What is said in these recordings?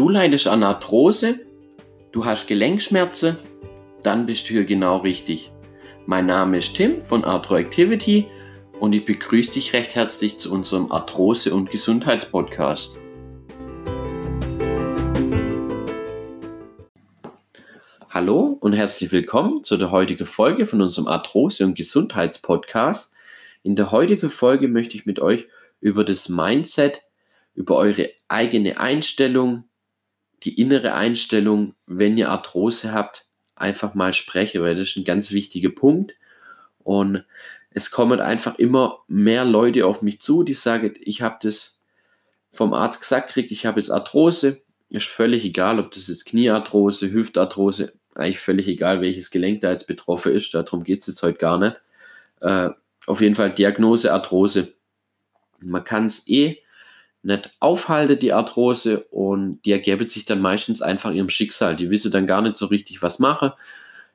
Du leidest an Arthrose, du hast Gelenkschmerzen, dann bist du hier genau richtig. Mein Name ist Tim von Arthroactivity und ich begrüße dich recht herzlich zu unserem Arthrose- und Gesundheitspodcast. Hallo und herzlich willkommen zu der heutigen Folge von unserem Arthrose- und Gesundheitspodcast. In der heutigen Folge möchte ich mit euch über das Mindset, über eure eigene Einstellung, die innere Einstellung, wenn ihr Arthrose habt, einfach mal spreche, weil das ist ein ganz wichtiger Punkt. Und es kommen einfach immer mehr Leute auf mich zu, die sagen, ich habe das vom Arzt gesagt kriegt, ich habe jetzt Arthrose. Ist völlig egal, ob das jetzt Kniearthrose, Hüftarthrose, eigentlich völlig egal, welches Gelenk da jetzt betroffen ist. Darum geht es jetzt heute gar nicht. Äh, auf jeden Fall Diagnose Arthrose. Man kann es eh nicht aufhalte, die Arthrose, und die ergäbe sich dann meistens einfach ihrem Schicksal. Die wissen dann gar nicht so richtig, was mache.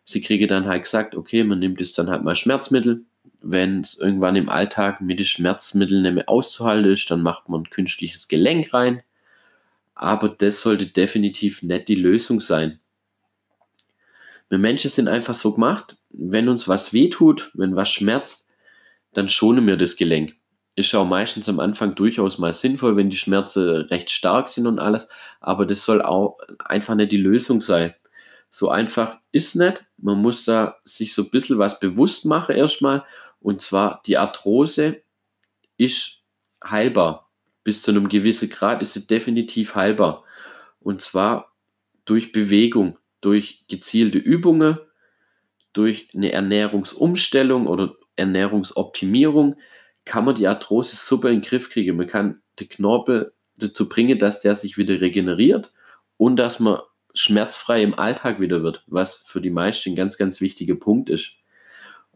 Sie kriege dann halt gesagt, okay, man nimmt jetzt dann halt mal Schmerzmittel. Wenn es irgendwann im Alltag mit den Schmerzmitteln nicht mehr auszuhalten ist, dann macht man ein künstliches Gelenk rein. Aber das sollte definitiv nicht die Lösung sein. Wir Menschen sind einfach so gemacht, wenn uns was wehtut, wenn was schmerzt, dann schonen wir das Gelenk ist auch meistens am Anfang durchaus mal sinnvoll, wenn die Schmerzen recht stark sind und alles, aber das soll auch einfach nicht die Lösung sein. So einfach ist nicht. Man muss da sich so ein bisschen was bewusst machen erstmal. Und zwar die Arthrose ist heilbar. Bis zu einem gewissen Grad ist sie definitiv heilbar. Und zwar durch Bewegung, durch gezielte Übungen, durch eine Ernährungsumstellung oder Ernährungsoptimierung kann man die Arthrose super in den Griff kriegen. Man kann den Knorpel dazu bringen, dass der sich wieder regeneriert und dass man schmerzfrei im Alltag wieder wird, was für die meisten ein ganz, ganz wichtiger Punkt ist.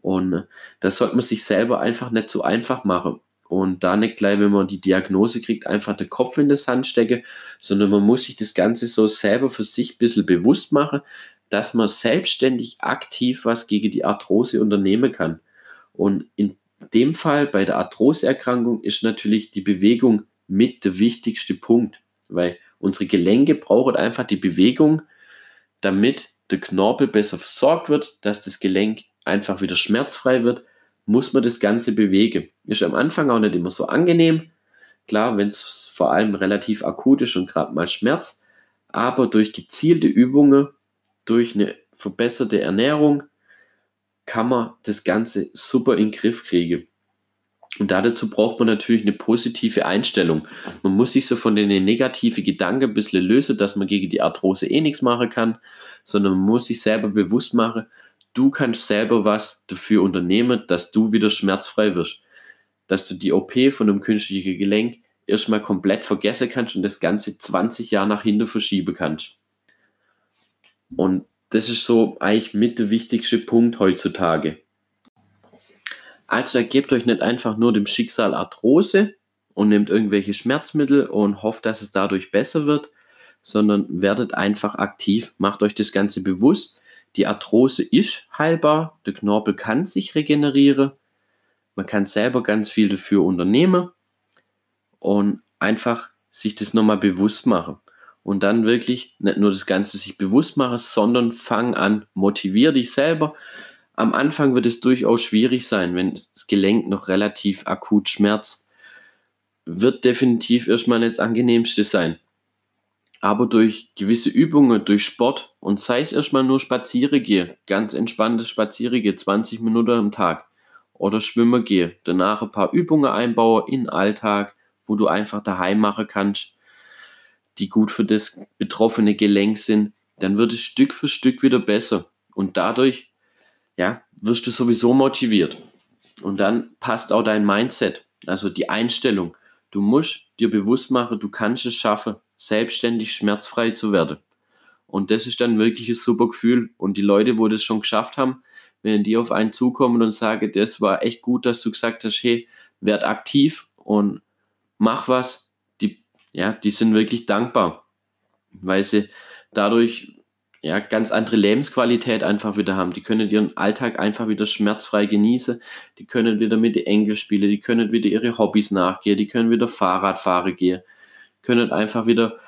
Und das sollte man sich selber einfach nicht so einfach machen. Und da nicht gleich, wenn man die Diagnose kriegt, einfach den Kopf in das Hand stecken, sondern man muss sich das Ganze so selber für sich ein bisschen bewusst machen, dass man selbstständig aktiv was gegen die Arthrose unternehmen kann. Und in dem Fall bei der Arthroseerkrankung ist natürlich die Bewegung mit der wichtigste Punkt, weil unsere Gelenke brauchen einfach die Bewegung, damit der Knorpel besser versorgt wird, dass das Gelenk einfach wieder schmerzfrei wird, muss man das Ganze bewegen. Ist am Anfang auch nicht immer so angenehm. Klar, wenn es vor allem relativ akut ist und gerade mal Schmerz, aber durch gezielte Übungen, durch eine verbesserte Ernährung, kann man das Ganze super in den Griff kriegen. Und dazu braucht man natürlich eine positive Einstellung. Man muss sich so von den negativen Gedanken ein bisschen lösen, dass man gegen die Arthrose eh nichts machen kann, sondern man muss sich selber bewusst machen, du kannst selber was dafür unternehmen, dass du wieder schmerzfrei wirst. Dass du die OP von einem künstlichen Gelenk erstmal komplett vergessen kannst und das Ganze 20 Jahre nach hinten verschieben kannst. Und das ist so eigentlich mit der wichtigste Punkt heutzutage. Also ergebt euch nicht einfach nur dem Schicksal Arthrose und nehmt irgendwelche Schmerzmittel und hofft, dass es dadurch besser wird, sondern werdet einfach aktiv, macht euch das Ganze bewusst. Die Arthrose ist heilbar, der Knorpel kann sich regenerieren, man kann selber ganz viel dafür unternehmen und einfach sich das nochmal bewusst machen und dann wirklich nicht nur das Ganze sich bewusst machen, sondern fang an, motivier dich selber. Am Anfang wird es durchaus schwierig sein, wenn das Gelenk noch relativ akut schmerzt. Wird definitiv erstmal das angenehmste sein. Aber durch gewisse Übungen, durch Sport und sei es erstmal nur Spazieren gehe, ganz entspanntes Spazieren gehe, 20 Minuten am Tag oder Schwimmen gehe, danach ein paar Übungen einbaue in den Alltag, wo du einfach daheim machen kannst, die gut für das betroffene Gelenk sind, dann wird es Stück für Stück wieder besser. Und dadurch, ja, wirst du sowieso motiviert. Und dann passt auch dein Mindset, also die Einstellung. Du musst dir bewusst machen, du kannst es schaffen, selbstständig schmerzfrei zu werden. Und das ist dann wirklich ein super Gefühl. Und die Leute, wo das schon geschafft haben, wenn die auf einen zukommen und sagen, das war echt gut, dass du gesagt hast, hey, werd aktiv und mach was, ja, die sind wirklich dankbar, weil sie dadurch ja, ganz andere Lebensqualität einfach wieder haben. Die können ihren Alltag einfach wieder schmerzfrei genießen. Die können wieder mit den Enkel spielen, die können wieder ihre Hobbys nachgehen, die können wieder Fahrrad fahren gehen, können einfach wieder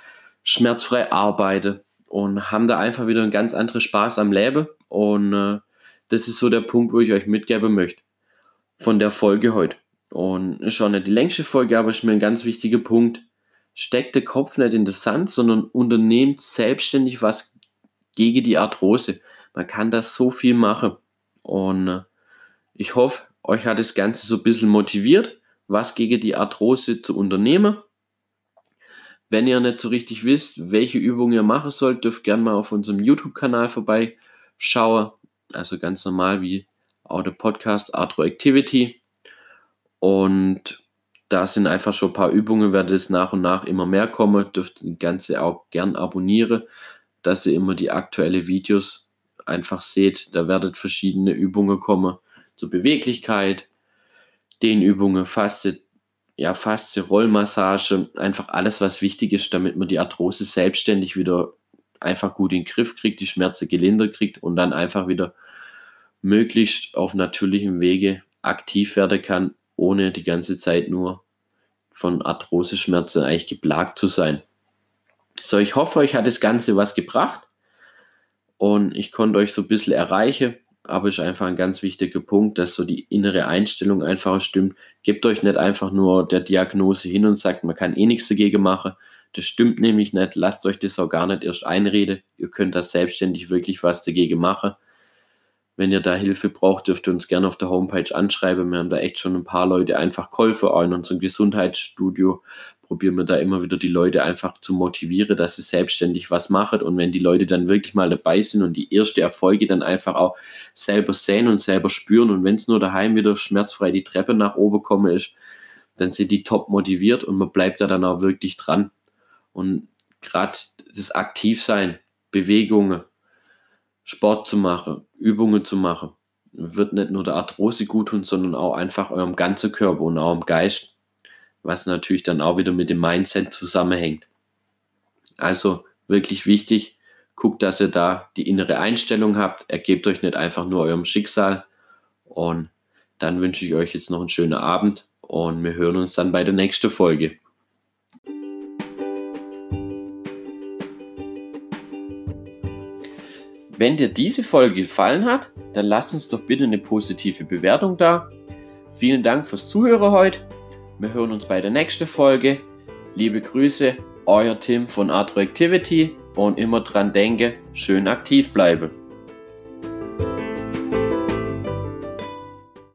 schmerzfrei arbeiten und haben da einfach wieder einen ganz anderen Spaß am Leben. Und äh, das ist so der Punkt, wo ich euch mitgeben möchte von der Folge heute. Und ist schon nicht die längste Folge, aber ist mir ein ganz wichtiger Punkt. Steckt der Kopf nicht in den Sand, sondern unternehmt selbstständig was gegen die Arthrose. Man kann da so viel machen. Und äh, ich hoffe, euch hat das Ganze so ein bisschen motiviert, was gegen die Arthrose zu unternehmen. Wenn ihr nicht so richtig wisst, welche Übungen ihr machen sollt, dürft gerne mal auf unserem YouTube-Kanal vorbeischauen. Also ganz normal wie auch der Podcast Arthro Activity. Und da sind einfach schon ein paar Übungen, werde es nach und nach immer mehr kommen. Dürft das Ganze auch gern abonnieren, dass ihr immer die aktuellen Videos einfach seht. Da werden verschiedene Übungen kommen zur Beweglichkeit, Dehnübungen, Faste, ja, Faszie, Rollmassage, einfach alles, was wichtig ist, damit man die Arthrose selbstständig wieder einfach gut in den Griff kriegt, die Schmerzen gelindert kriegt und dann einfach wieder möglichst auf natürlichem Wege aktiv werden kann, ohne die ganze Zeit nur von Arthrose-Schmerzen eigentlich geplagt zu sein. So, ich hoffe, euch hat das Ganze was gebracht und ich konnte euch so ein bisschen erreichen aber ist einfach ein ganz wichtiger Punkt, dass so die innere Einstellung einfach stimmt. Gebt euch nicht einfach nur der Diagnose hin und sagt, man kann eh nichts dagegen machen. Das stimmt nämlich nicht. Lasst euch das auch gar nicht erst einreden. Ihr könnt da selbstständig wirklich was dagegen machen. Wenn ihr da Hilfe braucht, dürft ihr uns gerne auf der Homepage anschreiben. Wir haben da echt schon ein paar Leute einfach geholfen. Auch in unserem Gesundheitsstudio probieren wir da immer wieder die Leute einfach zu motivieren, dass sie selbstständig was machen. Und wenn die Leute dann wirklich mal dabei sind und die erste Erfolge dann einfach auch selber sehen und selber spüren und wenn es nur daheim wieder schmerzfrei die Treppe nach oben kommen ist, dann sind die top motiviert und man bleibt da dann auch wirklich dran. Und gerade das Aktivsein, Bewegungen, Sport zu machen, Übungen zu machen, wird nicht nur der Arthrose gut tun, sondern auch einfach eurem ganzen Körper und im Geist, was natürlich dann auch wieder mit dem Mindset zusammenhängt. Also wirklich wichtig, guckt, dass ihr da die innere Einstellung habt, ergebt euch nicht einfach nur eurem Schicksal und dann wünsche ich euch jetzt noch einen schönen Abend und wir hören uns dann bei der nächsten Folge. Wenn dir diese Folge gefallen hat, dann lass uns doch bitte eine positive Bewertung da. Vielen Dank fürs Zuhören heute. Wir hören uns bei der nächsten Folge. Liebe Grüße, euer Tim von Arthro Activity und immer dran denke, schön aktiv bleiben.